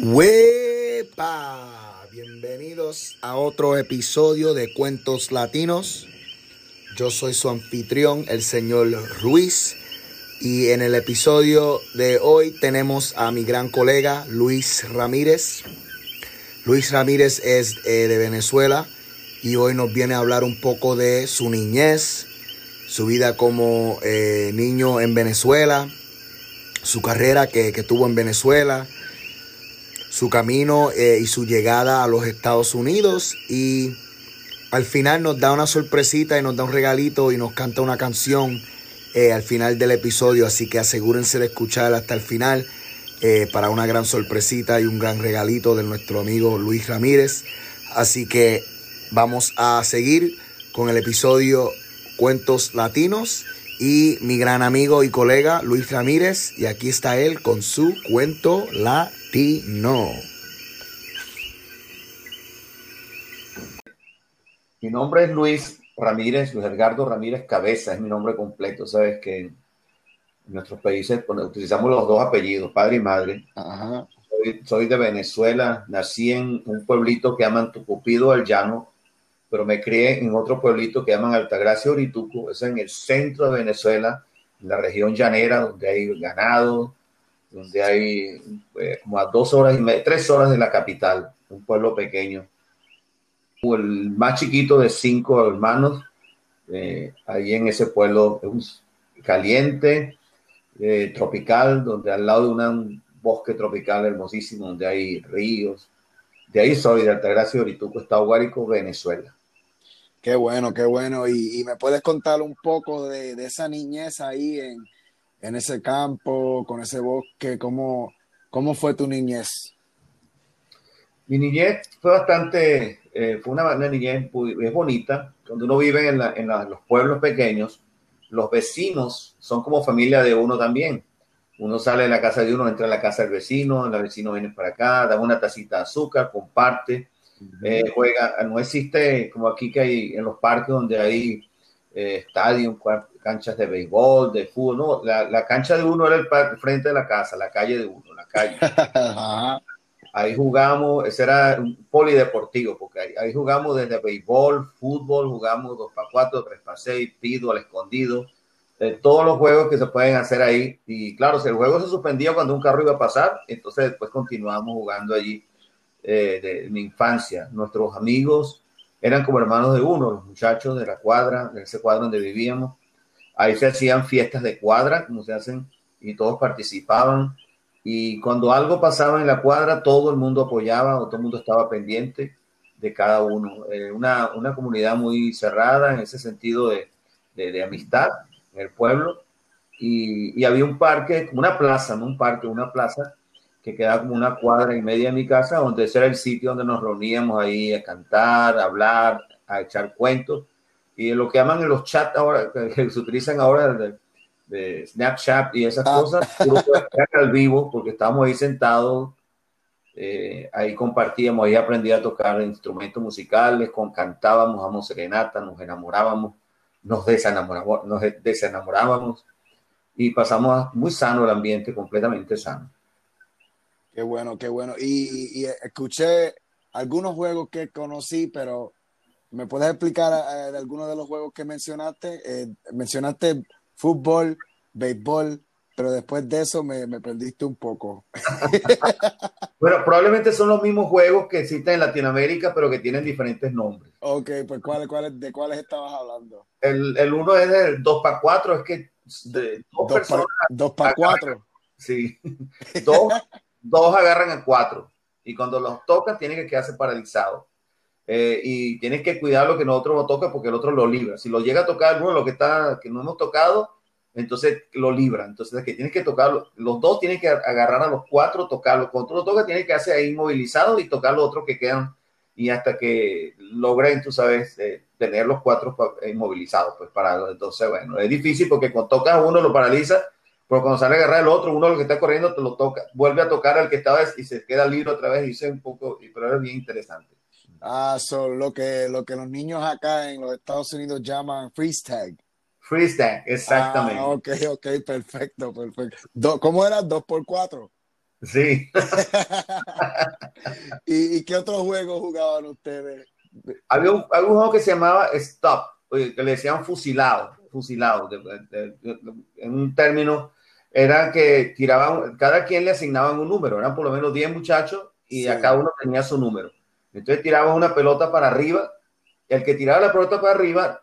¡Wepa! Bienvenidos a otro episodio de Cuentos Latinos. Yo soy su anfitrión, el señor Ruiz. Y en el episodio de hoy tenemos a mi gran colega Luis Ramírez. Luis Ramírez es eh, de Venezuela y hoy nos viene a hablar un poco de su niñez, su vida como eh, niño en Venezuela, su carrera que, que tuvo en Venezuela su camino eh, y su llegada a los Estados Unidos y al final nos da una sorpresita y nos da un regalito y nos canta una canción eh, al final del episodio, así que asegúrense de escuchar hasta el final eh, para una gran sorpresita y un gran regalito de nuestro amigo Luis Ramírez. Así que vamos a seguir con el episodio Cuentos Latinos y mi gran amigo y colega Luis Ramírez y aquí está él con su cuento latino no. Mi nombre es Luis Ramírez, Luis Edgardo Ramírez Cabeza, es mi nombre completo. Sabes que en nuestros países utilizamos los dos apellidos, padre y madre. Soy, de Venezuela, nací en un pueblito que llaman Tucupido del Llano, pero me crié en otro pueblito que llaman Altagracia Orituco, es en el centro de Venezuela, en la región llanera, donde hay ganado, donde hay eh, como a dos horas y tres horas de la capital, un pueblo pequeño. El más chiquito de cinco hermanos, eh, ahí en ese pueblo caliente, eh, tropical, donde al lado de un bosque tropical hermosísimo, donde hay ríos. De ahí soy, de Altagracia, Orituco, Estado Guárico, Venezuela. Qué bueno, qué bueno. Y, me puedes contar un poco de, de esa niñez ahí en, en ese campo, con ese bosque? ¿Cómo, cómo fue tu niñez? Mi niñez fue bastante, eh, fue una, niñez es bonita. Cuando uno vive en, en los pueblos pequeños, los vecinos son como familia de uno también. Uno sale de la casa de uno, entra a la casa del vecino, el vecino viene para acá, da una tacita de azúcar, comparte, eh, juega. No existe como aquí que hay en los parques donde hay eh, estadios, canchas de béisbol, de fútbol, no, la, cancha de uno era el frente de la casa, la calle de uno, la calle. ahí jugamos, ese era un polideportivo, porque ahí, jugamos desde béisbol, fútbol, jugamos 2x4, 3x6, pido al escondido, eh, todos los juegos que se pueden hacer ahí. Y claro, si el juego se suspendía cuando un carro iba a pasar, entonces después continuamos jugando allí eh, de mi infancia. Nuestros amigos eran como hermanos de uno, los muchachos de la cuadra, de ese cuadro donde vivíamos. Ahí se hacían fiestas de cuadra, como se hacen, y todos participaban. Y cuando algo pasaba en la cuadra, todo el mundo apoyaba o todo el mundo estaba pendiente de cada uno. Eh, una, una, comunidad muy cerrada en ese sentido de, de, amistad en el pueblo. Y, y, había un parque, una plaza, no un parque, una plaza que quedaba como una cuadra y media de mi casa, donde ese era el sitio donde nos reuníamos ahí a cantar, a hablar, a echar cuentos y lo que llaman en los chats ahora, que se utilizan ahora de, Snapchat y esas ah. cosas, al vivo porque estábamos ahí sentados, eh, ahí compartíamos, ahí aprendí a tocar instrumentos musicales, con, cantábamos, damos serenata, nos enamorábamos, nos desenamorábamos, nos desenamorábamos y pasamos muy sano el ambiente, completamente sano. Qué bueno, qué bueno. Y, y escuché algunos juegos que conocí, pero ¿Me puedes explicar eh, de algunos de los juegos que mencionaste? Eh, mencionaste fútbol, béisbol, pero después de eso me, me perdiste un poco. bueno, probablemente son los mismos juegos que existen en Latinoamérica, pero que tienen diferentes nombres. Ok, pues ¿cuál, cuál, ¿de cuáles estabas hablando? El, el uno es el 2 para 4, es que de dos, personas. 2 para 4. Sí, dos, dos agarran a cuatro. Y cuando los tocas, tienen que quedarse paralizados. Eh, y tienes que cuidar lo que nosotros no toca porque el otro lo libra. Si lo llega a tocar alguno lo que está que no hemos tocado, entonces lo libra. Entonces que tienes que tocarlo, los dos tienen que agarrar a los cuatro, tocarlo. Cuando tú lo tocas, tienes que hacer ahí inmovilizado y tocar los otros que quedan y hasta que logren, tú sabes, eh, tener los cuatro inmovilizados. Pues para entonces, bueno, es difícil porque cuando tocas uno lo paraliza, pero cuando sale a agarrar el otro, uno lo que está corriendo te lo toca, vuelve a tocar al que estaba y se queda libre otra vez y es un poco, pero es bien interesante. Ah, son lo que, lo que los niños acá en los Estados Unidos llaman freeze tag. Freeze tag, exactamente. Ah, ok, ok, perfecto, perfecto. ¿Cómo era? ¿Dos por cuatro? Sí. ¿Y, qué otros juegos jugaban ustedes? Había un, juego que se llamaba Stop, que le decían fusilado, fusilado, en un término, era que tiraban, cada quien le asignaban un número, eran por lo menos 10 muchachos y a cada uno tenía su número. Entonces tiraban una pelota para arriba, el que tiraba la pelota para arriba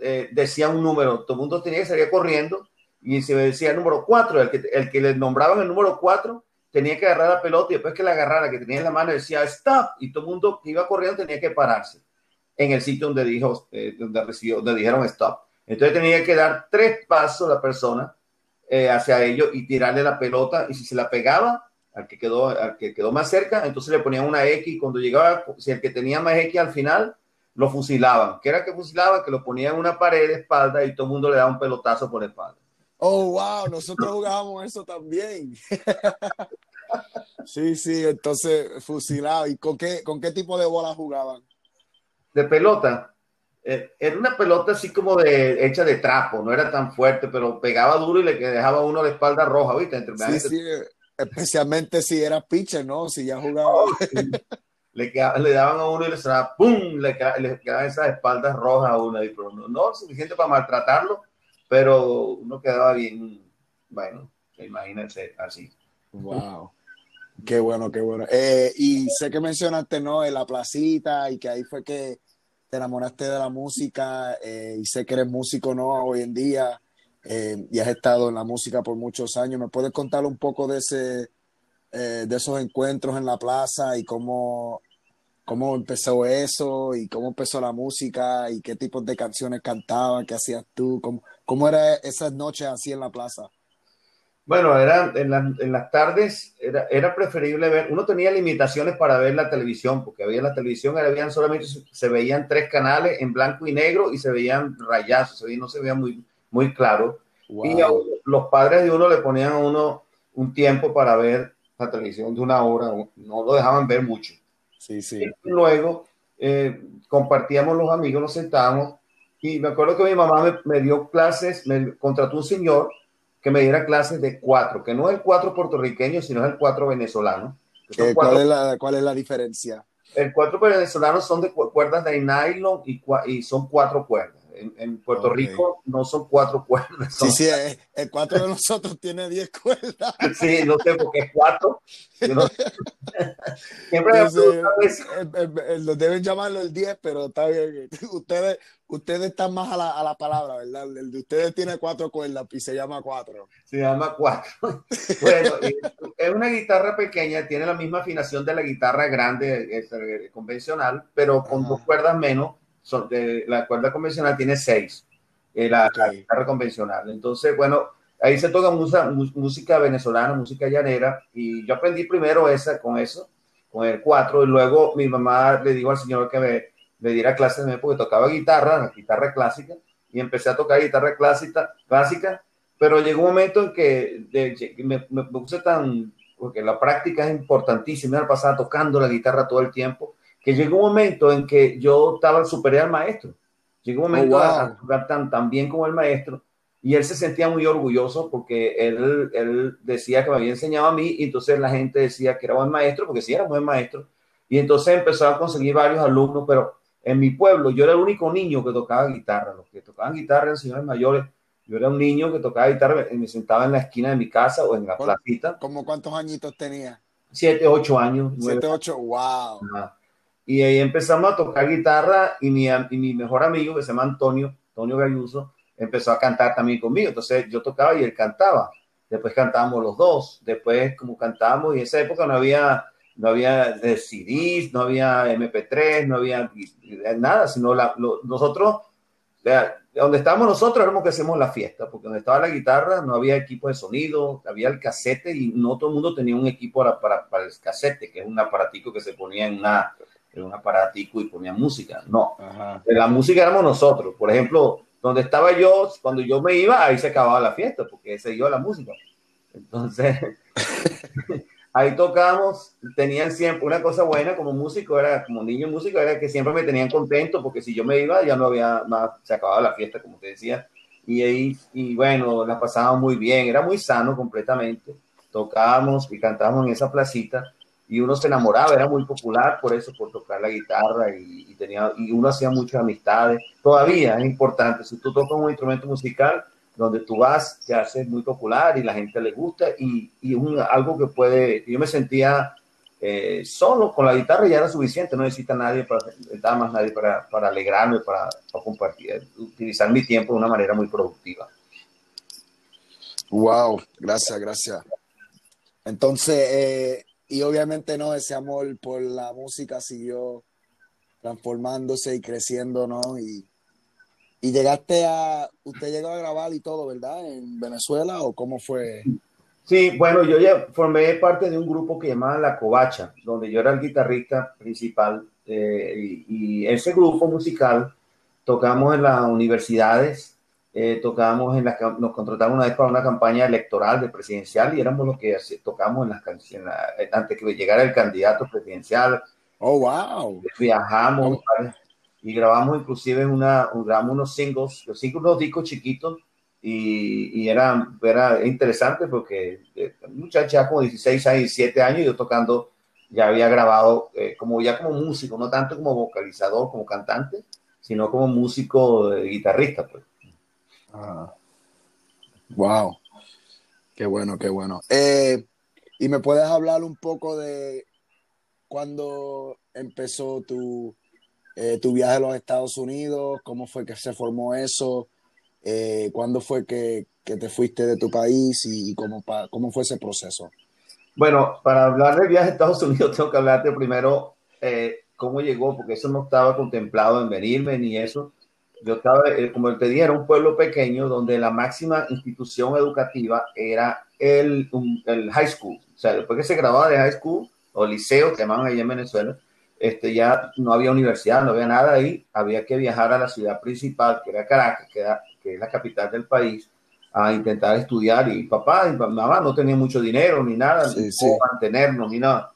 eh, decía un número, todo el mundo tenía que salir corriendo y se decía el número 4, el que, el que le nombraban el número 4 tenía que agarrar la pelota y después que la agarrara, que tenía en la mano, decía stop y todo el mundo que iba corriendo tenía que pararse en el sitio donde, dijo, eh, donde, recibió, donde dijeron stop. Entonces tenía que dar tres pasos la persona eh, hacia ellos y tirarle la pelota y si se la pegaba al que quedó, al que quedó más cerca, entonces le ponían una X y cuando llegaba, si el que tenía más X al final, lo fusilaban. ¿Qué era que fusilaban? Que lo ponían en una pared de espalda y todo el mundo le daba un pelotazo por la espalda. Oh, wow, nosotros jugábamos eso también. sí, sí, entonces fusilado. ¿Y con qué, con qué tipo de bola jugaban? De pelota. Eh, era una pelota así como de hecha de trapo, no era tan fuerte, pero pegaba duro y le dejaba uno la espalda roja, ¿viste? sí, sí, especialmente si era pitcher, ¿no? Si ya jugaba. Oh, le, le, daban a uno y le sonaba ¡pum! Le, le quedaban esas espaldas rojas a uno, y, pero no, no suficiente para maltratarlo, pero uno quedaba bien, bueno, imagínense así. Wow. Qué bueno, qué bueno. Eh, y sé que mencionaste, ¿no? En la placita y que ahí fue que te enamoraste de la música eh, y sé que eres músico, ¿no? Hoy en día eh, y has estado en la música por muchos años. ¿Me puedes contar un poco de, ese, de esos encuentros en la plaza y cómo, cómo empezó eso y cómo empezó la música y qué tipos de canciones cantaban, qué hacías tú, cómo, cómo era esas noches así en la plaza. Bueno, era, en, en las tardes era, era, preferible ver, uno tenía limitaciones para ver la televisión, porque había la televisión, habían solamente, se veían tres canales en blanco y negro y se veían rayazos, no se veía muy, muy claro. Y los padres de uno le ponían a uno un tiempo para ver la televisión de una hora, no lo dejaban ver mucho. Sí, sí. luego eh, compartíamos los amigos, nos sentábamos y me acuerdo que mi mamá me, dio clases, me contrató un señor que me diera clases de cuatro, que no es el cuatro puertorriqueño, sino es el cuatro venezolano. ¿Cuál, es la, ¿Cuál es la diferencia? El cuatro venezolano son de cuerdas de nylon y, y son cuatro cuerdas en, Puerto Rico no son cuatro cuerdas. Sí, sí, el, cuatro de nosotros tiene diez cuerdas. Sí, no sé por qué cuatro. Siempre lo deben llamarlo el diez, pero está bien. Ustedes, ustedes están más a la, a la palabra, ¿verdad? El de ustedes tiene cuatro cuerdas y se llama cuatro. Se llama cuatro. Bueno, es una guitarra pequeña, tiene la misma afinación de la guitarra grande convencional, pero con dos cuerdas menos la cuerda convencional tiene seis, eh, la, guitarra convencional. Entonces, bueno, ahí se toca música venezolana, música llanera, y yo aprendí primero esa con eso, con el cuatro, y luego mi mamá le dijo al señor que me, me diera clases de porque tocaba guitarra, la guitarra clásica, y empecé a tocar guitarra clásica, clásica pero llegó un momento en que me, me, puse tan, porque la práctica es importantísima, me pasaba tocando la guitarra todo el tiempo, que llegó un momento en que yo estaba superior al maestro. Llegó un momento oh, a, jugar tan, tan bien como el maestro y él se sentía muy orgulloso porque él, él decía que me había enseñado a mí y entonces la gente decía que era buen maestro porque sí era buen maestro y entonces empezó a conseguir varios alumnos, pero en mi pueblo yo era el único niño que tocaba guitarra, los que tocaban guitarra eran señores mayores, yo era un niño que tocaba guitarra y me sentaba en la esquina de mi casa o en la placita. ¿Cómo cuántos añitos tenía? Siete, ocho años. Siete, ocho, wow. Y ahí empezamos a tocar guitarra y mi, y mi mejor amigo, que se llama Antonio, Antonio Gayuso, empezó a cantar también conmigo. Entonces yo tocaba y él cantaba. Después cantábamos los dos. Después como cantábamos y en esa época no había, no había CDs, no había MP3, no había nada, sino la, nosotros, donde estábamos nosotros éramos que hacemos la fiesta, porque donde estaba la guitarra no había equipo de sonido, había el casete y no todo el mundo tenía un equipo para, para, para el casete, que es un aparatico que se ponía en una un aparatico y ponía música. No, la música éramos nosotros. Por ejemplo, donde estaba yo, cuando yo me iba, ahí se acababa la fiesta, porque se iba la música. Entonces, ahí tocábamos, tenían siempre una cosa buena como músico, era como niño músico, era que siempre me tenían contento, porque si yo me iba, ya no había más, se acababa la fiesta, como te decía. Y ahí, y bueno, la pasábamos muy bien, era muy sano completamente. tocábamos y cantábamos en esa placita y uno se enamoraba, era muy popular por eso, por tocar la guitarra y, tenía, y uno hacía muchas amistades. Todavía es importante, si tú tocas un instrumento musical, donde tú vas, te haces muy popular y la gente le gusta y, y un, algo que puede, yo me sentía eh, solo con la guitarra ya era suficiente, no necesita nadie para, más nadie para, para alegrarme, para, para compartir, utilizar mi tiempo de una manera muy productiva. Wow, gracias, gracias. Entonces, eh, y obviamente no, ese amor por la música siguió transformándose y creciendo, ¿no? Y, y llegaste a, usted llegó a grabar y todo, ¿verdad? En Venezuela o cómo fue? Sí, bueno, yo ya formé parte de un grupo que llamaba La Covacha, donde yo era el guitarrista principal eh, y, ese grupo musical tocamos en las universidades eh, tocábamos en la, nos contratamos una vez para una campaña electoral de presidencial y éramos los que tocamos en las canciones, eh, antes que llegara el candidato presidencial. Oh, wow. Viajamos y grabamos inclusive una, grabamos unos singles, los singles, unos discos chiquitos y, y era, era interesante porque eh, muchacha como 16 años, 17 años, yo tocando, ya había grabado eh, como ya como músico, no tanto como vocalizador, como cantante, sino como músico, guitarrista, pues. Wow. Qué bueno, qué bueno. Eh, y me puedes hablar un poco de cuándo empezó tu, eh, tu viaje a los Estados Unidos, cómo fue que se formó eso, eh, cuándo fue que, que, te fuiste de tu país y, cómo, cómo fue ese proceso. Bueno, para hablar del viaje a Estados Unidos tengo que hablarte primero cómo llegó, porque eso no estaba contemplado en venirme ni eso yo estaba, eh, como te dije, era un pueblo pequeño donde la máxima institución educativa era el, el high school. O sea, después que se graduaba de high school o liceo, que llamaban ahí en Venezuela, este, ya no había universidad, no había nada ahí, había que viajar a la ciudad principal, que era Caracas, que, que es la capital del país, a intentar estudiar. Y papá y mamá no tenían mucho dinero ni nada, ni mantenernos ni nada.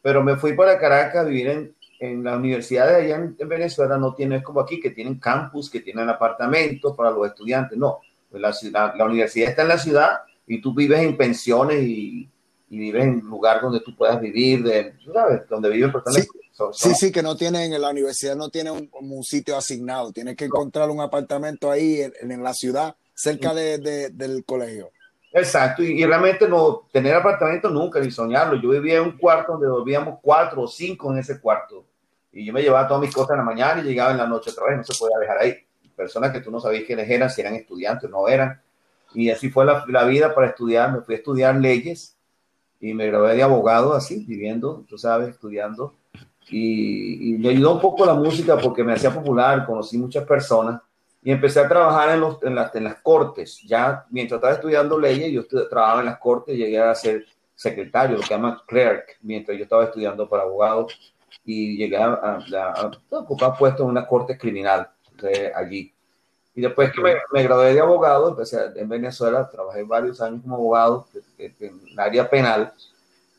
Pero me fui para Caracas a vivir en, en las universidades allá en, Venezuela no tienen como aquí, que tienen campus, que tienen apartamentos para los estudiantes. No, pues la, ciudad, la universidad está en la ciudad y tú vives en pensiones y, y vives en un lugar donde tú puedas vivir, de, ¿sabes? Donde viven personas. Sí, sí, que no tienen, la universidad no tiene un, un sitio asignado, tienes que encontrar un apartamento ahí en, en la ciudad, cerca de, de, del colegio. Exacto, y, y, realmente no tener apartamento nunca, ni soñarlo. Yo vivía en un cuarto donde dormíamos cuatro o cinco en ese cuarto y yo me llevaba todas mis cosas en la mañana y llegaba en la noche otra vez, no se podía dejar ahí. Personas que tú no sabías quiénes eran, si eran estudiantes o no eran. Y así fue la, la, vida para estudiar. Me fui a estudiar leyes y me gradué de abogado así, viviendo, tú sabes, estudiando. Y, y me ayudó un poco la música porque me hacía popular, conocí muchas personas y empecé a trabajar en, los, en, las, en las cortes. Ya mientras estaba estudiando leyes, yo trabajaba en las cortes, llegué a ser secretario, lo que llaman clerk, mientras yo estaba estudiando para abogado y llegué a, a, ocupar puesto en una corte criminal de allí. Y después que me, me, gradué de abogado, empecé en Venezuela, trabajé varios años como abogado en, el área penal.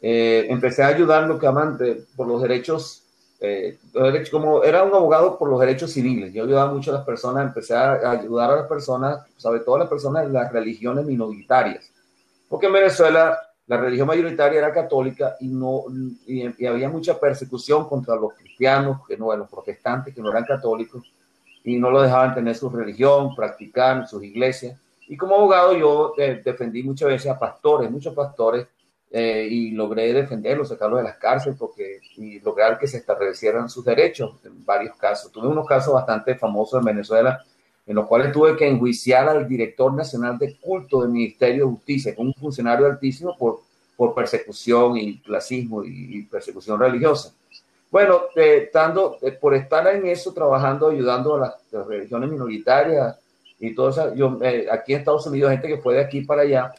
Eh, empecé a ayudar lo que aman por los derechos, eh, los derechos, como era un abogado por los derechos civiles. Yo ayudaba mucho a las personas, empecé a ayudar a las personas, sobre todo a las personas de las religiones minoritarias. Porque en Venezuela la religión mayoritaria era católica y, no, y, había mucha persecución contra los cristianos, que no, los protestantes que no eran católicos, y no lo dejaban tener su religión, practicar sus iglesias. Y como abogado yo eh, defendí muchas veces a pastores, muchos pastores, eh, y logré defenderlos, sacarlos de las cárceles porque, y lograr que se establecieran sus derechos en varios casos. Tuve unos casos bastante famosos en Venezuela en los cuales tuve que enjuiciar al director nacional de culto del Ministerio de Justicia, un funcionario altísimo por, por persecución y clasismo y, persecución religiosa. Bueno, eh, eh, por estar en eso, trabajando, ayudando a las, religiones minoritarias y todo eso, yo, eh, aquí en Estados Unidos, gente que fue de aquí para allá,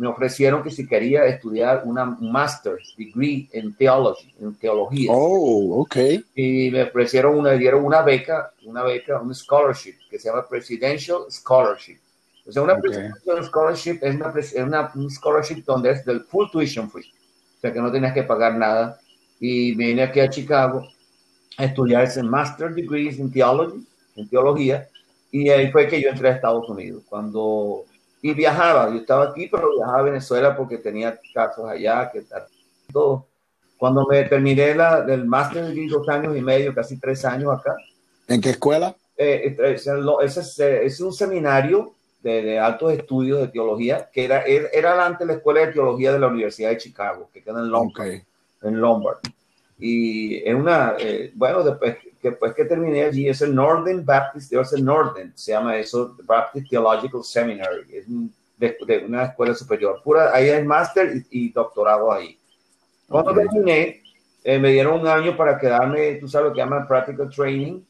me ofrecieron que si quería estudiar una master's degree en theology, en teología. Oh, ok. Y me ofrecieron una, dieron una beca, una beca, un scholarship que se llama Presidential Scholarship. O sea, una okay. Presidential Scholarship es una, es una un scholarship donde es del full tuition free. O sea, que no tenías que pagar nada. Y vine aquí a Chicago a estudiar ese master degrees en theology, en teología. Y ahí fue que yo entré a Estados Unidos. Cuando y viajaba. Yo estaba aquí, pero viajaba a Venezuela porque tenía casos allá, que todo. Cuando me terminé la, del máster de dos años y medio, casi tres años acá. ¿En qué escuela? Eh, es, es, es, un seminario de, de, altos estudios de teología que era, era antes la escuela de teología de la Universidad de Chicago, que queda en Lombard. En Lombard. Y es una, eh, bueno, después, después que terminé allí, es el Northern Baptist, es el Northern, se llama eso, Baptist Theological Seminary, es de, una escuela superior. Pura, ahí hay máster y, doctorado ahí. Cuando terminé, eh, me dieron un año para quedarme, tú sabes lo que llaman practical training,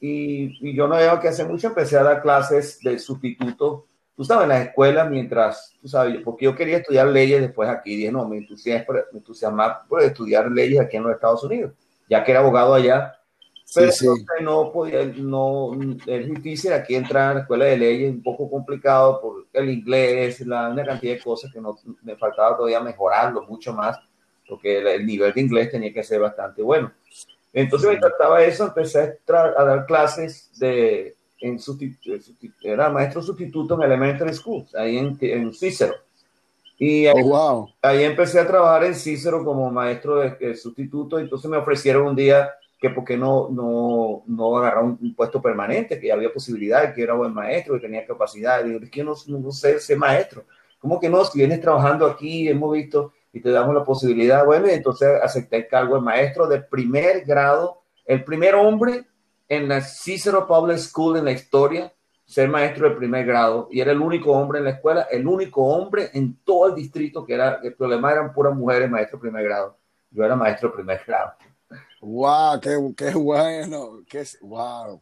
y, y yo no había que hacer mucho, empecé a dar clases de sustituto tú sabes, en las escuelas, mientras, tú sabes, porque yo quería estudiar leyes después aquí, dije, no, me entusiasma, por estudiar leyes aquí en los Estados Unidos, ya que era abogado allá, pero no podía, no, es difícil aquí entrar a la escuela de leyes, un poco complicado por el inglés, la, una cantidad de cosas que no, me faltaba todavía mejorarlo mucho más, porque el, nivel de inglés tenía que ser bastante bueno. Entonces me trataba eso, empecé a dar clases de en era maestro sustituto en Elementary School, ahí en, en Cícero. Y ahí, oh, ahí, empecé a trabajar en Cícero como maestro de, sustituto, entonces me ofrecieron un día que porque no, no, no agarrar un, puesto permanente, que había posibilidad, que era buen maestro, que tenía capacidad. Y yo, es que no, no sé ser maestro. ¿Cómo que no? Si vienes trabajando aquí, hemos visto y te damos la posibilidad. Bueno, entonces acepté el cargo de maestro de primer grado, el primer hombre en la Cicero Public School en la historia ser maestro de primer grado y era el único hombre en la escuela, el único hombre en todo el distrito que era, el problema eran puras mujeres maestro de primer grado. Yo era maestro de primer grado. ¡Wow! ¡Qué, qué bueno! Qué, ¡Wow!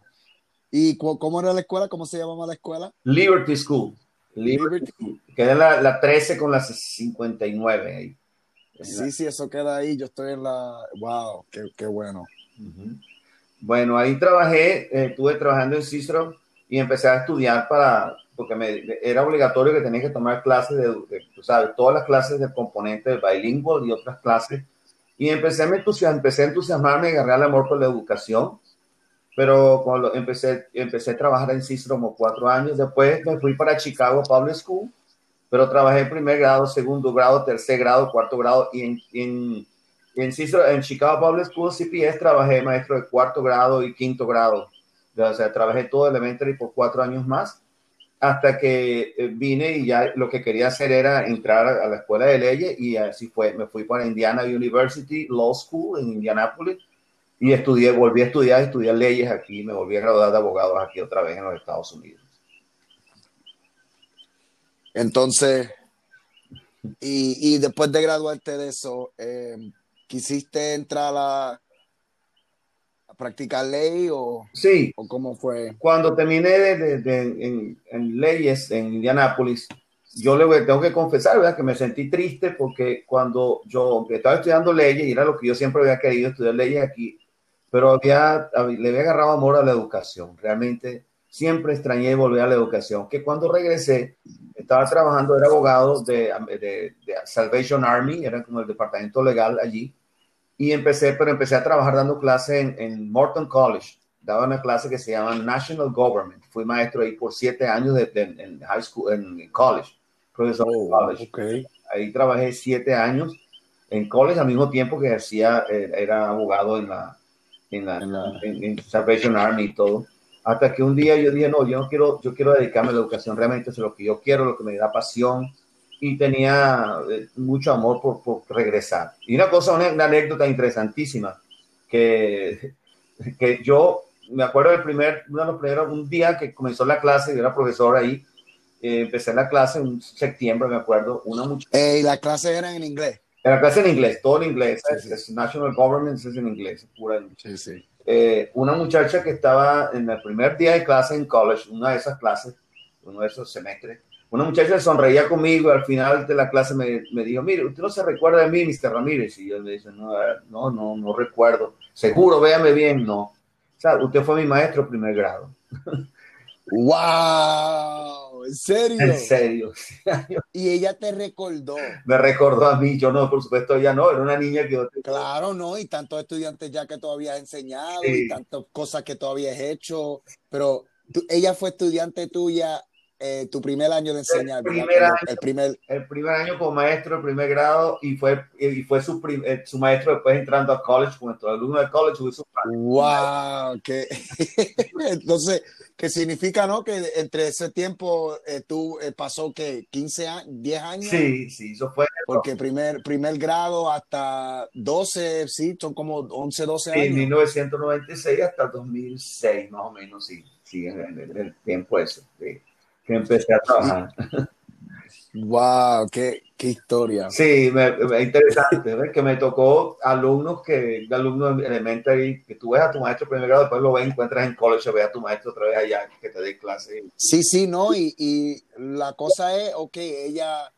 ¿Y cómo era la escuela? ¿Cómo se llamaba la escuela? Liberty School. Liberty, School. Queda la, la 13 con la 59 ahí. Sí, sí, eso queda ahí. Yo estoy en la. ¡Wow! ¡Qué, qué bueno! Bueno, ahí trabajé, eh, estuve trabajando en Cicero y empecé a estudiar para, porque me, era obligatorio que tenía que tomar clases de, tú sabes, todas las clases del componente del bilingüe y otras clases. Y empecé, me entusiasm, empecé a entusiasmarme y agarrar el amor por la educación. Pero cuando empecé, empecé a trabajar en Cicero como cuatro años, después me fui para Chicago Public School, pero trabajé en primer grado, segundo grado, tercer grado, cuarto grado y en, en en, en Chicago Public School CPS trabajé maestro de cuarto grado y quinto grado. O sea, trabajé todo elementary por cuatro años más hasta que eh, vine y ya lo que quería hacer era entrar a la escuela de leyes y así fue. Me fui para Indiana University Law School en Indianapolis y estudié, volví a estudiar, estudiar leyes aquí, me volví a graduar de abogado aquí otra vez en los Estados Unidos. Entonces, y, y después de graduarte de eso, eh, ¿Quisiste entrar a, practicar ley o, sí. o cómo fue? Cuando terminé de, en, leyes en Indianápolis, yo le tengo que confesar, ¿verdad? Que me sentí triste porque cuando yo estaba estudiando leyes, y era lo que yo siempre había querido, estudiar leyes aquí, pero había, le había agarrado amor a la educación. Realmente siempre extrañé volver a la educación. Que cuando regresé, estaba trabajando, era abogado de, de, de Salvation Army, era como el departamento legal allí, y empecé, pero empecé a trabajar dando clase en, en, Morton College. Daba una clase que se llama National Government. Fui maestro ahí por siete años de, en high school, en college, profesor oh, college. Okay. Ahí trabajé siete años en college al mismo tiempo que hacía, eh, era abogado en la, en la, en Salvation Army y todo. Hasta que un día yo dije, no, yo no quiero, yo quiero dedicarme a la educación, realmente es lo que yo quiero, lo que me da pasión y tenía eh, mucho amor por, por regresar. Y una cosa, una, anécdota interesantísima, que, que yo me acuerdo del primer, uno de los primeros, un día que comenzó la clase, yo era profesor ahí, eh, empecé la clase en septiembre, me acuerdo, una muchacha. Eh, ¿Y la clase era en inglés? La clase en inglés, todo en inglés, es, National Government es en inglés, pura. Sí, sí. una muchacha que estaba en el primer día de clase en college, una de esas clases, uno de esos semestres, una muchacha sonreía conmigo y al final de la clase me, me, dijo, mire, usted no se recuerda de mí, Mr. Ramírez. Y yo le dije, no, no, no, no recuerdo. Seguro, véame bien, no. O sea, usted fue mi maestro primer grado. ¡Wow! ¿En serio? En serio. y ella te recordó. Me recordó a mí, yo no, por supuesto, ella no, era una niña que. Claro, no, y tantos estudiantes ya que todavía has enseñado y tantas cosas que todavía has hecho, pero ella fue estudiante tuya eh, tu primer año de enseñar? El primer, año, el, primer... el primer año como maestro, el primer grado, y fue, y fue su, eh, su maestro después entrando a college, como alumno de college. Su ¡Wow! Que... Entonces, ¿qué significa, no? Que entre ese tiempo eh, tú pasó que 15 años, 10 años. Sí, sí, eso fue. Porque primer, primer grado hasta 12, sí, son como 11, 12 años. En 1996 hasta 2006, más o menos, sí sí, en el, tiempo ese, que, empecé a trabajar. Wow, qué, qué historia. Sí, me, me interesante, ¿ves? que me tocó alumnos que, alumnos elementary, que tú ves a tu maestro primer grado, después lo ves, encuentras en college, ves a tu maestro otra vez allá, que te dé clase. Sí, sí, no, y, y la cosa es, ok, ella,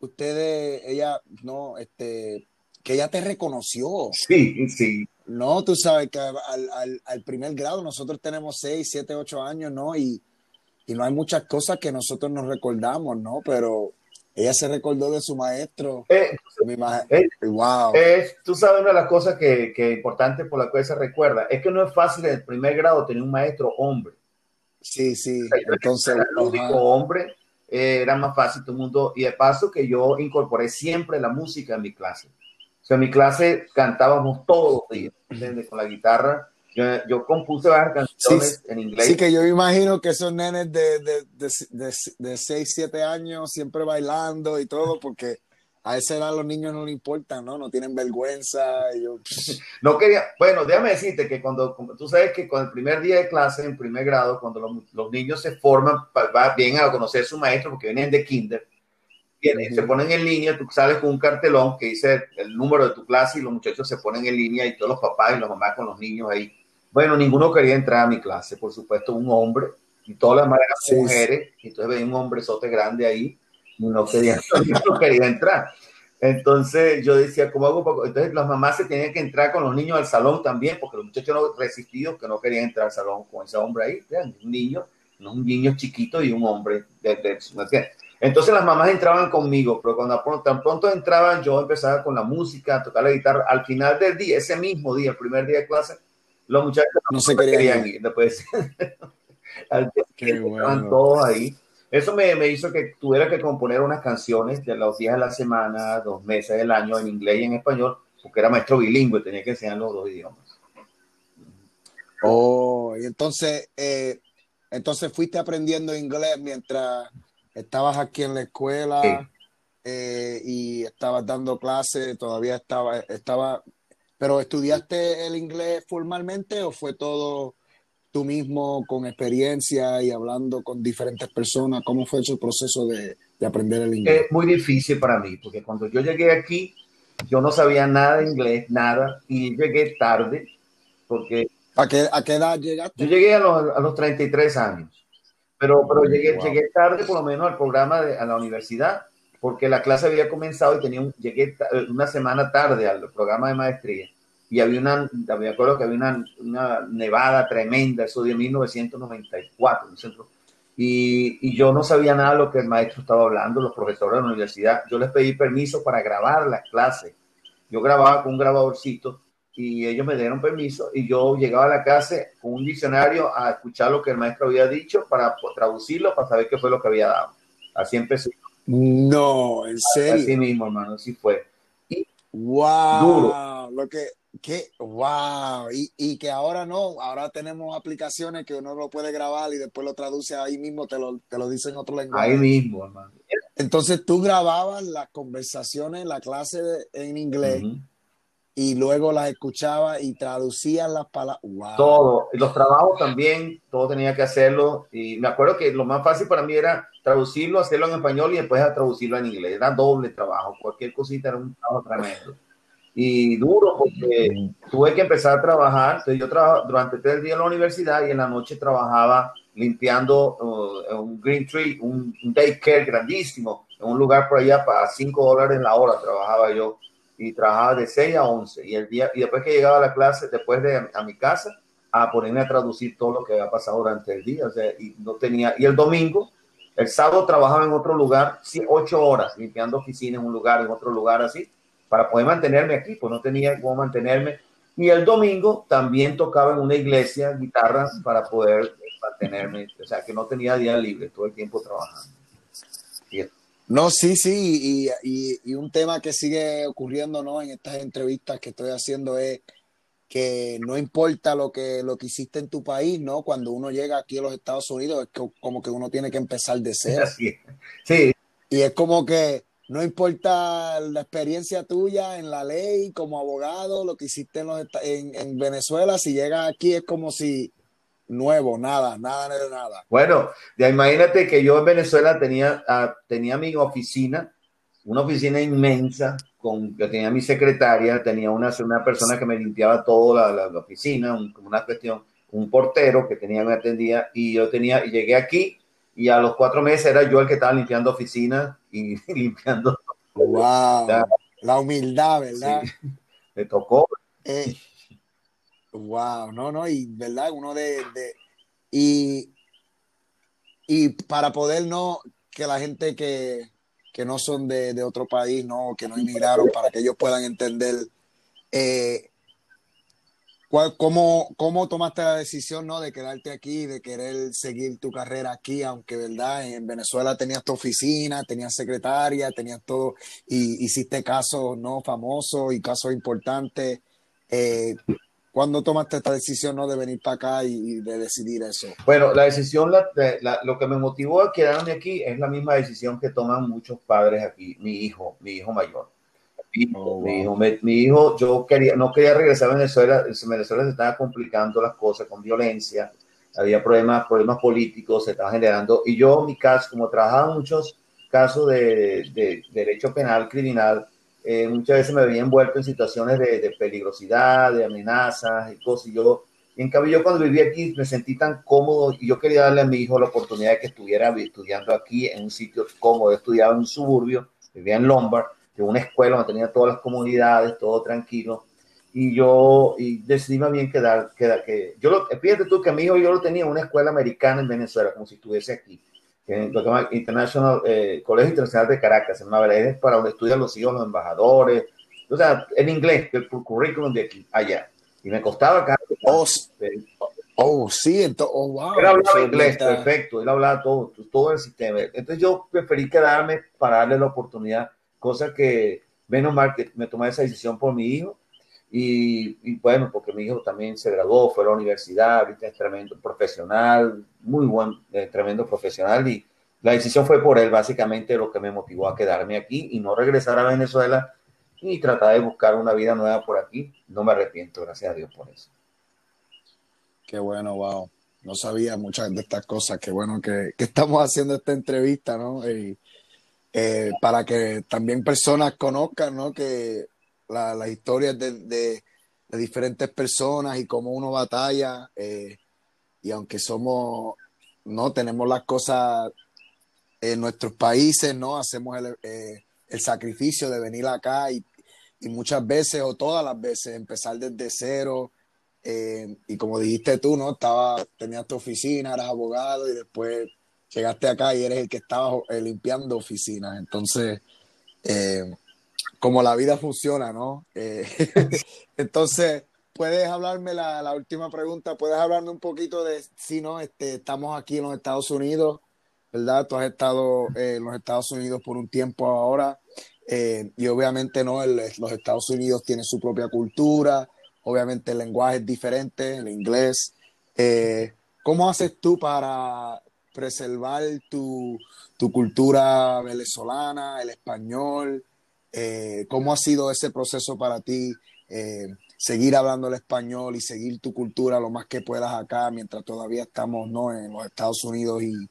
ustedes, ella, no, este, que ella te reconoció. Sí, sí. No, tú sabes que al, primer grado nosotros tenemos 6, 7, 8 años, ¿no? Y, no hay muchas cosas que nosotros nos recordamos, ¿no? Pero ella se recordó de su maestro. Eh, eh, wow. tú sabes una de las cosas que, que es importante por la cual se recuerda, es que no es fácil en el primer grado tener un maestro hombre. Sí, sí. Entonces, el único hombre eh, era más fácil todo el mundo. Y de paso que yo incorporé siempre la música en mi clase en mi clase cantábamos todos los días, con la guitarra. Yo, yo compuse varias canciones en inglés. Sí, que yo imagino que esos nenes de, de, de, de, 6, 7 años siempre bailando y todo, porque a esa edad los niños no le importan, ¿no? No tienen vergüenza. Yo... No quería, bueno, déjame decirte que cuando, tú sabes que con el primer día de clase, en primer grado, cuando los, los niños se forman, va bien a conocer a su maestro porque vienen de kinder, se ponen en línea, tú sales con un cartelón que dice el número de tu clase y los muchachos se ponen en línea y todos los papás y las mamás con los niños ahí. Bueno, ninguno quería entrar a mi clase, por supuesto, un hombre y todas las madres eran mujeres, entonces veía un hombrezote grande ahí y no quería, no quería entrar. Entonces yo decía, ¿cómo hago? Poco? Entonces las mamás se tenían que entrar con los niños al salón también, porque los muchachos no resistidos que no querían entrar al salón con ese hombre ahí, vean, un niño, no un niño chiquito y un hombre de, de, de entonces las mamás entraban conmigo, pero cuando tan pronto entraban, yo empezaba con la música, a tocar la guitarra. Al final del día, ese mismo día, el primer día de clase, los muchachos no, se querían, ir. Después, al estaban todos ahí. Eso me, me, hizo que tuviera que componer unas canciones de los días de la semana, dos meses del año, en inglés y en español, porque era maestro bilingüe, tenía que enseñar los dos idiomas. Oh, y entonces, eh, entonces fuiste aprendiendo inglés mientras estabas aquí en la escuela eh, y estabas dando clases, todavía estaba, estaba, pero ¿estudiaste el inglés formalmente o fue todo tú mismo con experiencia y hablando con diferentes personas? ¿Cómo fue ese proceso de, de aprender el inglés? Es muy difícil para mí, porque cuando yo llegué aquí, yo no sabía nada de inglés, nada, y llegué tarde, porque... ¿A qué, a qué edad llegaste? Yo llegué a los, a los 33 años. Pero, pero llegué, llegué tarde por lo menos al programa de, a la universidad, porque la clase había comenzado y tenía un, llegué una semana tarde al programa de maestría. Y había una, me acuerdo que había una, una nevada tremenda, eso de 1994, Y, y, yo no sabía nada de lo que el maestro estaba hablando, los profesores de la universidad. Yo les pedí permiso para grabar las clases. Yo grababa con un grabadorcito y ellos me dieron permiso y yo llegaba a la casa con un diccionario a escuchar lo que el maestro había dicho para traducirlo, para saber qué fue lo que había dado. Así empecé. No, en serio. Así mismo, hermano, así fue. Y wow, duro. Lo que, que, wow, y, y, que ahora no, ahora tenemos aplicaciones que uno lo puede grabar y después lo traduce ahí mismo, te lo, te lo dice en otro lenguaje. Ahí mismo, hermano. Entonces tú grababas las conversaciones, la clase en inglés y luego las escuchaba y traducía las palabras. Todo, y los trabajos también, todo tenía que hacerlo. Y me acuerdo que lo más fácil para mí era traducirlo, hacerlo en español y después traducirlo en inglés. Era doble trabajo, cualquier cosita era un trabajo tremendo. Y duro porque tuve que empezar a trabajar. Entonces yo trabajaba durante tres días en la universidad y en la noche trabajaba limpiando uh, un green tree, un, un daycare grandísimo, en un lugar por allá para 5 dólares la hora trabajaba yo y trabajaba de 6 a 11 y el día y después que llegaba a la clase después de a mi casa a ponerme a traducir todo lo que había pasado durante el día o sea y no tenía y el domingo el sábado trabajaba en otro lugar ocho horas limpiando oficinas en un lugar en otro lugar así para poder mantenerme aquí pues no tenía cómo mantenerme y el domingo también tocaba en una iglesia guitarra para poder tenerme, o sea, que no tenía día libre, todo el tiempo trabajando. no, sí, sí, y, y, un tema que sigue ocurriendo, ¿no? En estas entrevistas que estoy haciendo es que no importa lo que, lo que hiciste en tu país, ¿no? Cuando uno llega aquí a los Estados Unidos, es como que uno tiene que empezar de cero. Sí. Y es como que no importa la experiencia tuya en la ley como abogado, lo que hiciste en, los, en, en Venezuela, si llegas aquí es como si nuevo, nada, nada de nada. Bueno, ya imagínate que yo en Venezuela tenía, uh, tenía mi oficina, una oficina inmensa, con que tenía mi secretaria, tenía una, una persona que me limpiaba toda la, la, oficina, un, como una cuestión, un portero que tenía, me atendía, y yo tenía, y llegué aquí, y a los cuatro meses era yo el que estaba limpiando oficinas y limpiando. Wow, la humildad, ¿verdad? Sí, me tocó. Eh, wow, no, no, y verdad, uno de, de y, y para poder no, que la gente que, que no son de, de, otro país, no, que no emigraron, para que ellos puedan entender eh, cuál, cómo, cómo tomaste la decisión ¿no? de quedarte aquí, de querer seguir tu carrera aquí, aunque verdad en Venezuela tenías tu oficina, tenías secretaria, tenías todo, y hiciste casos no famosos y casos importantes. Eh, ¿Cuándo tomaste esta decisión ¿no? de venir para acá y, de decidir eso? Bueno, la decisión, la, la, lo que me motivó a quedarme aquí es la misma decisión que toman muchos padres aquí. Mi hijo, mi hijo mayor. Mi, oh, mi, hijo, mi, mi, hijo, yo quería, no quería regresar a Venezuela. En Venezuela se estaban complicando las cosas con violencia, había problemas, problemas políticos, se estaban generando. Y yo, mi caso, como trabajaba muchos casos de, de, de derecho penal, criminal, eh, muchas veces me había envuelto en situaciones de, peligrosidad, de amenazas y cosas. Y yo, en cambio, yo cuando viví aquí me sentí tan cómodo y yo quería darle a mi hijo la oportunidad de que estuviera estudiando aquí en un sitio cómodo. Estudiaba en un suburbio, vivía en Lombard, de una escuela donde tenía todas las comunidades, todo tranquilo. Y yo y decidí más bien quedar, quedar que yo lo, fíjate tú que a mi hijo yo lo tenía en una escuela americana en Venezuela, como si estuviese aquí en lo que International, eh, Colegio Internacional de Caracas, en Maverick, es para donde estudian los hijos, los embajadores, o sea, en inglés, el currículum de aquí, allá. Y me costaba acá. Oh, oh, sí, entonces, oh, wow. Él hablaba inglés, está... perfecto, él hablaba todo, todo el sistema. Entonces yo preferí quedarme para darle la oportunidad, cosa que, menos mal que me tomé esa decisión por mi hijo, y, y, bueno, porque mi hijo también se graduó, fue a la universidad, ahorita es tremendo profesional, muy buen, eh, tremendo profesional y la decisión fue por él básicamente lo que me motivó a quedarme aquí y no regresar a Venezuela y tratar de buscar una vida nueva por aquí. No me arrepiento, gracias a Dios por eso. Qué bueno, wow. No sabía muchas de estas cosas. Qué bueno que, que estamos haciendo esta entrevista, ¿no? Y, eh, para que también personas conozcan, ¿no? Que las la historias de, de, de, diferentes personas y cómo uno batalla. Eh, y aunque somos, no tenemos las cosas en nuestros países, ¿no? Hacemos el, eh, el sacrificio de venir acá y, y, muchas veces o todas las veces empezar desde cero. Eh, y como dijiste tú, ¿no? Estaba, tenías tu oficina, eras abogado y después llegaste acá y eres el que estaba eh, limpiando oficinas. Entonces, eh, como la vida funciona, ¿no? Eh, entonces, puedes hablarme la, la, última pregunta, puedes hablarme un poquito de si no, este, estamos aquí en los Estados Unidos, ¿verdad? Tú has estado eh, en los Estados Unidos por un tiempo ahora eh, y obviamente no, el, los Estados Unidos tienen su propia cultura, obviamente el lenguaje es diferente, el inglés. Eh, ¿Cómo haces tú para preservar tu, tu cultura venezolana, el español? Eh, ¿Cómo ha sido ese proceso para ti? Eh, seguir hablando el español y seguir tu cultura lo más que puedas acá mientras todavía estamos ¿no? en los Estados Unidos y,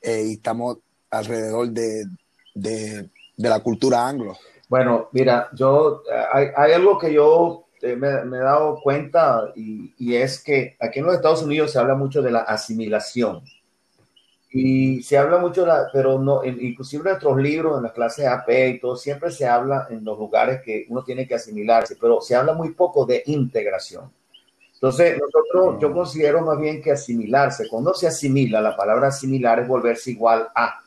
eh, y estamos alrededor de, de, de, la cultura anglo. Bueno, mira, yo hay, hay algo que yo me, me, he dado cuenta y, y es que aquí en los Estados Unidos se habla mucho de la asimilación y se habla mucho, pero no, inclusive en nuestros libros, en las clases AP y todo, siempre se habla en los lugares que uno tiene que asimilarse, pero se habla muy poco de integración. Entonces, nosotros, yo considero más bien que asimilarse, cuando se asimila, la palabra asimilar es volverse igual a.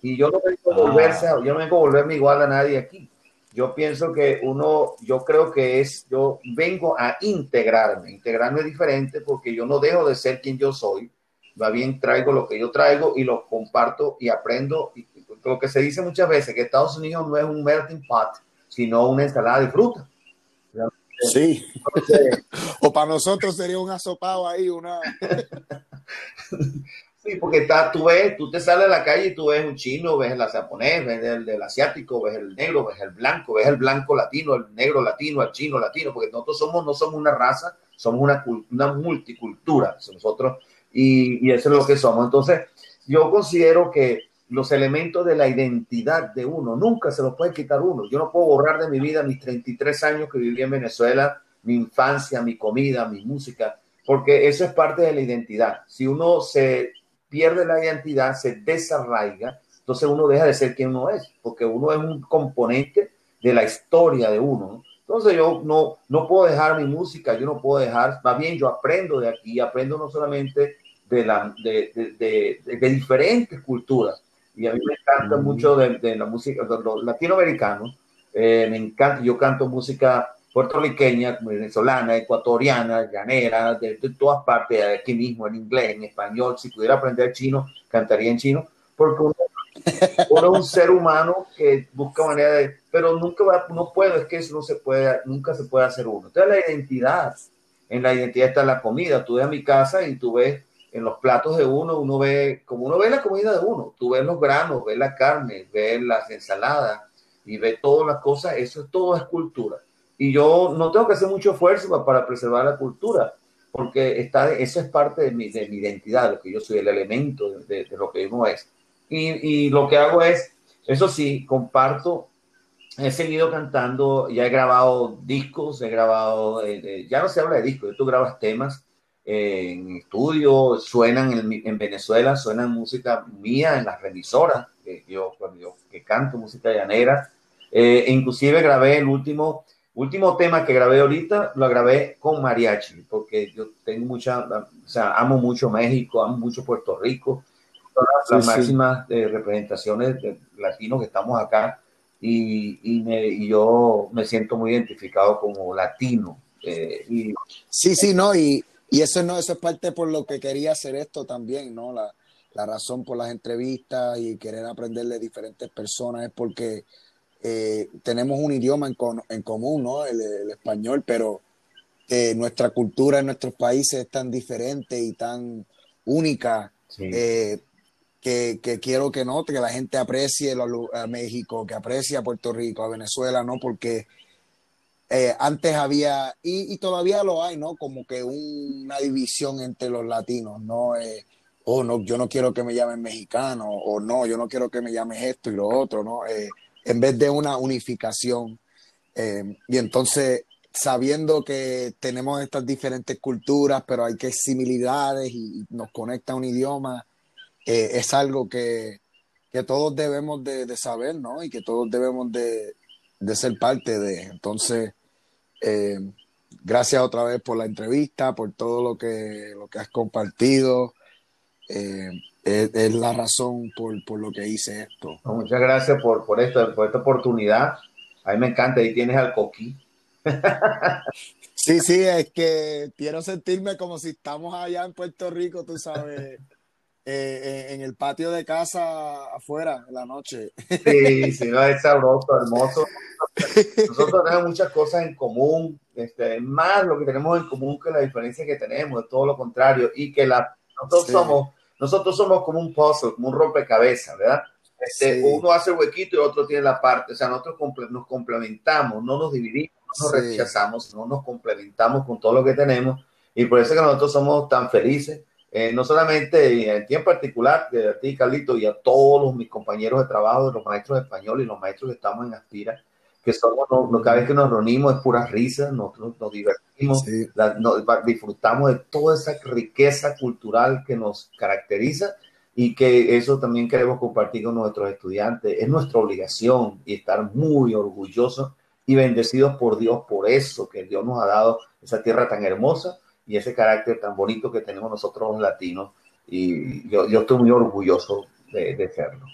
Y yo no vengo a volverse, yo no vengo a volverme igual a nadie aquí. Yo pienso que uno, yo creo que es, yo vengo a integrarme. Integrarme es diferente porque yo no dejo de ser quien yo soy, va bien, traigo lo que yo traigo y lo comparto y aprendo. Y, lo que se dice muchas veces, que Estados Unidos no es un melting pot, sino una ensalada de fruta. Sí. o para nosotros sería un asopado ahí, una... Sí, porque está, tú ves, tú te sales a la calle y tú ves un chino, ves el japonés, ves el del asiático, ves el negro, ves el blanco, ves el blanco latino, el negro latino, el chino latino, porque nosotros somos, no somos una raza, somos una, una multicultura, nosotros, y, y eso es lo que somos. Entonces, yo considero que los elementos de la identidad de uno nunca se los puede quitar uno. Yo no puedo borrar de mi vida mis 33 años que viví en Venezuela, mi infancia, mi comida, mi música, porque eso es parte de la identidad. Si uno se pierde la identidad, se desarraiga, entonces uno deja de ser quien uno es, porque uno es un componente de la historia de uno. Entonces yo no, no puedo dejar mi música, yo no puedo dejar, más bien yo aprendo de aquí, aprendo no solamente de, la, de, de, de, diferentes culturas, y a mí me encanta mm. mucho de, la música, de los latinoamericanos, eh, me encanta, yo canto música puertorriqueña, venezolana, ecuatoriana, llanera, de, todas partes, aquí mismo, en inglés, en español. Si pudiera aprender chino, cantaría en chino, porque uno, es un ser humano que busca manera de, pero nunca va, no puedo, es que eso no se puede, nunca se puede hacer uno. Entonces la identidad, en la identidad está la comida. Tú ves a mi casa y tú ves en los platos de uno, uno ve, como uno ve la comida de uno, tú ves los granos, ves la carne, ves las ensaladas y ves todas las cosas, eso es todo es cultura y yo no tengo que hacer mucho esfuerzo para preservar la cultura, porque está, eso es parte de mi, de mi identidad, lo que yo soy, el elemento de, lo que uno es. Y, y, lo que hago es, eso sí, comparto, he seguido cantando, ya he grabado discos, he grabado, eh, ya no se habla de discos, tú grabas temas eh, en estudio, suenan en, en, Venezuela, suenan música mía en las remisoras, yo, cuando yo que canto música llanera, eh, inclusive grabé el último Último tema que grabé ahorita, lo grabé con mariachi, porque yo tengo mucha, o sea, amo mucho México, amo mucho Puerto Rico, las máximas eh, representaciones de latinos que estamos acá, y, y, yo me siento muy identificado como latino. Eh, y, sí, sí, no, y, y, eso no, eso es parte por lo que quería hacer esto también, ¿no? La, la razón por las entrevistas y querer aprender de diferentes personas es porque eh, tenemos un idioma en, en común, ¿no? El, español, pero eh, nuestra cultura en nuestros países es tan diferente y tan única eh, que, que, quiero que note, que la gente aprecie a México, que aprecie a Puerto Rico, a Venezuela, ¿no? Porque antes había, y, todavía lo hay, ¿no? Como que una división entre los latinos, ¿no? oh, no, yo no quiero que me llamen mexicano, o no, yo no quiero que me llames esto y lo otro, ¿no? en vez de una unificación. Eh, y entonces, sabiendo que tenemos estas diferentes culturas, pero hay que similitudes y nos conecta un idioma, eh, es algo que, que, todos debemos de, saber, ¿no? Y que todos debemos de, de ser parte de. Entonces, eh, gracias otra vez por la entrevista, por todo lo que, lo que has compartido es, la razón por, por, lo que hice esto. Muchas gracias por, por, esto, por esta oportunidad. A mí me encanta. Ahí tienes al coquí. Sí, sí, es que quiero sentirme como si estamos allá en Puerto Rico, tú sabes, eh, en el patio de casa afuera en la noche. Sí, sí, no, es sabroso, hermoso. Nosotros tenemos muchas cosas en común, este, más lo que tenemos en común que la diferencia que tenemos, es todo lo contrario, y que la, nosotros somos nosotros somos como un puzzle, como un rompecabezas, ¿verdad? Este, Uno hace el huequito y otro tiene la parte. O sea, nosotros nos complementamos, no nos dividimos, no nos rechazamos, no nos complementamos con todo lo que tenemos. Y por eso es que nosotros somos tan felices. Eh, no solamente en ti en particular, de a ti, Carlito, y a todos mis compañeros de trabajo, los maestros de español y los maestros que estamos en Aspira, que somos, cada vez que nos reunimos es pura risa, nosotros nos divertimos, disfrutamos de toda esa riqueza cultural que nos caracteriza y que eso también queremos compartir con nuestros estudiantes. Es nuestra obligación y estar muy orgullosos y bendecidos por Dios por eso que Dios nos ha dado esa tierra tan hermosa y ese carácter tan bonito que tenemos nosotros los latinos. Y yo, yo estoy muy orgulloso de, de serlo.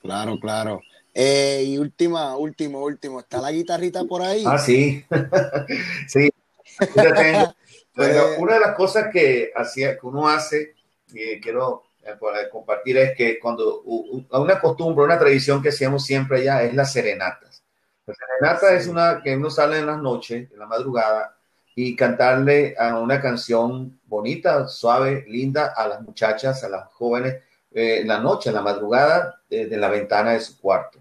Claro, claro. Eh, y última, último, último, ¿está la guitarrita por ahí? Ah, sí. sí. Pero una de las cosas que, hacía, que uno hace y quiero eh, compartir es que cuando una costumbre, una tradición que hacíamos siempre allá es las serenatas. La serenata es una que uno sale en las noches, en la madrugada, y cantarle a una canción bonita, suave, linda a las muchachas, a las jóvenes, eh, en la noche, en la madrugada, desde la ventana de su cuarto.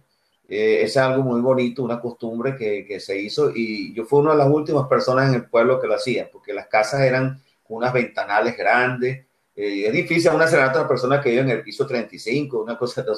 Eh, es algo muy bonito, una costumbre que, que, se hizo y yo fui una de las últimas personas en el pueblo que lo hacía, porque las casas eran unas ventanales grandes. Eh, es difícil a una serenata una persona que vive en el piso 35, una cosa de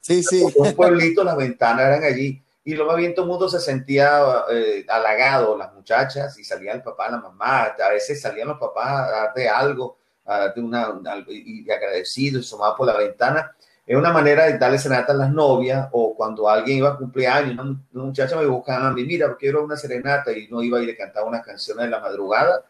Sí, sí. Un pueblito, las ventanas eran allí y lo más bien todo el mundo se sentía eh, halagado, las muchachas, y salía el papá, la mamá, a veces salían los papás a darte algo, a una, y, agradecido y sumado por la ventana. Es una manera de darle serenata a las novias o cuando alguien iba a cumplir años, una, muchacha me buscaba a mí, mira, quiero una serenata y no iba y le cantaba unas canciones de la madrugada.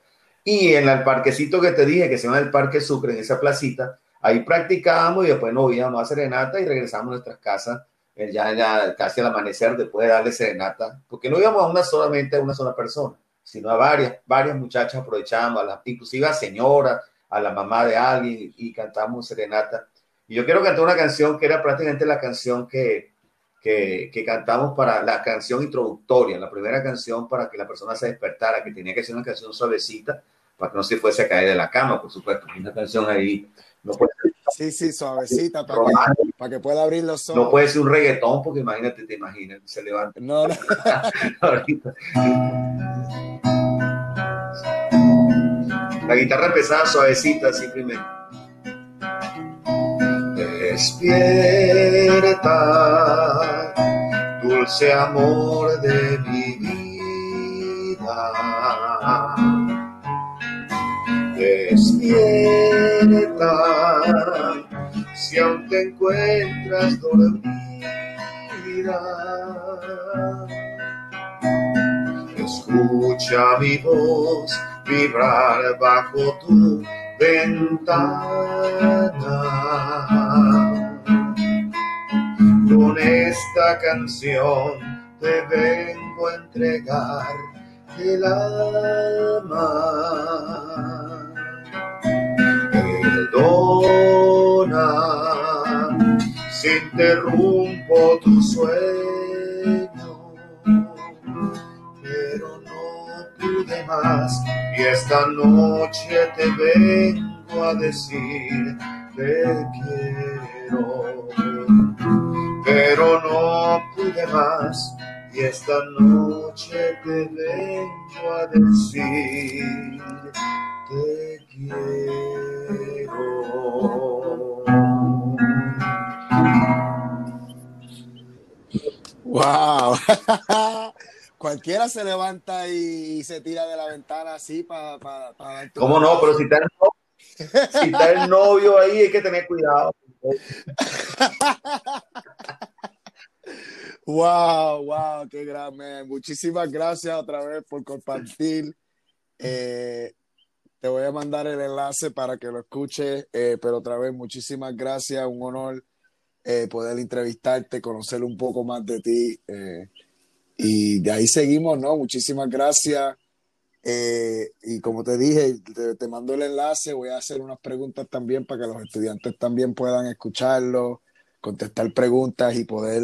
Y en el parquecito que te dije, que se llama el Parque Sucre, en esa placita, ahí practicábamos y después nos íbamos a serenata y regresamos a nuestras casas ya, ya casi al amanecer, después de darle serenata, porque no íbamos a una solamente a una sola persona, sino a varias, varias muchachas aprovechábamos, a la, inclusive a señora, a la mamá de alguien y, cantamos serenata. Y yo quiero cantar una canción que era prácticamente la canción que, que, que, cantamos para la canción introductoria, la primera canción para que la persona se despertara, que tenía que ser una canción suavecita para que no se fuese a caer de la cama, por supuesto. Una canción ahí no puede Sí, sí, suavecita para que, para que, pueda abrir los ojos. No puede ser un reggaetón porque imagínate, te imaginas, se levanta. No, no. La guitarra pesada, suavecita, simplemente. Despierta, dulce amor de mi despierta, si aún te encuentras dormida. Escucha mi voz vibrar bajo tu ventana. Con esta canción te vengo a entregar el alma perdona. Si interrumpo tu sueño, pero no pude más. Y esta noche te vengo a decir te quiero, pero no pude más. Y esta noche te vengo a decir te. Wow. Cualquiera se levanta y, se tira de la ventana así para pa, pa ¿Cómo no? Pero si está, el novio, si está el novio ahí hay que tener cuidado. Wow, wow, qué gran, Muchísimas gracias otra vez por compartir. Eh, te voy a mandar el enlace para que lo escuches, eh, pero otra vez muchísimas gracias, un honor eh, poder entrevistarte, conocer un poco más de ti eh, y de ahí seguimos, ¿no? Muchísimas gracias. y como te dije, te, mando el enlace, voy a hacer unas preguntas también para que los estudiantes también puedan escucharlo, contestar preguntas y poder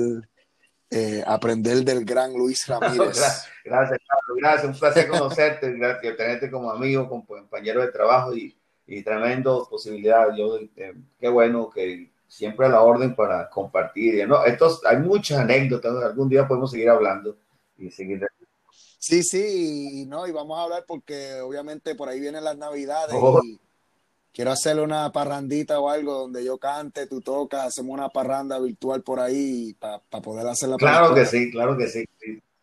aprender del gran Luis Ramírez. Gracias, Carlos. Gracias. Un placer conocerte, gracias, tenerte como amigo, como compañero de trabajo y, y tremendo posibilidad. Yo, eh, qué bueno que siempre a la orden para compartir. ¿no? Estos, hay muchas anécdotas. Algún día podemos seguir hablando y seguir. Sí, sí, y, no, y vamos a hablar porque obviamente por ahí vienen las navidades oh. y quiero hacer una parrandita o algo donde yo cante, tú tocas, hacemos una parranda virtual por ahí para poder hacer la Claro que sí, claro que sí.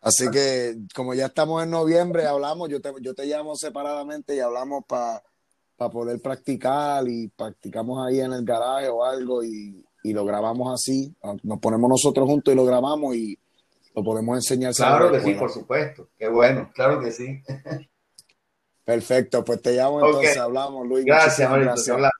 Así que como ya estamos en noviembre, hablamos, yo te, yo te llamo separadamente y hablamos para poder practicar y practicamos ahí en el garaje o algo y, lo grabamos así. Nos ponemos nosotros juntos y lo grabamos y lo podemos enseñar. Claro que sí, por supuesto. Qué bueno, claro que sí. Perfecto, pues te llamo entonces, hablamos, Luis. Gracias, Marito, gracias.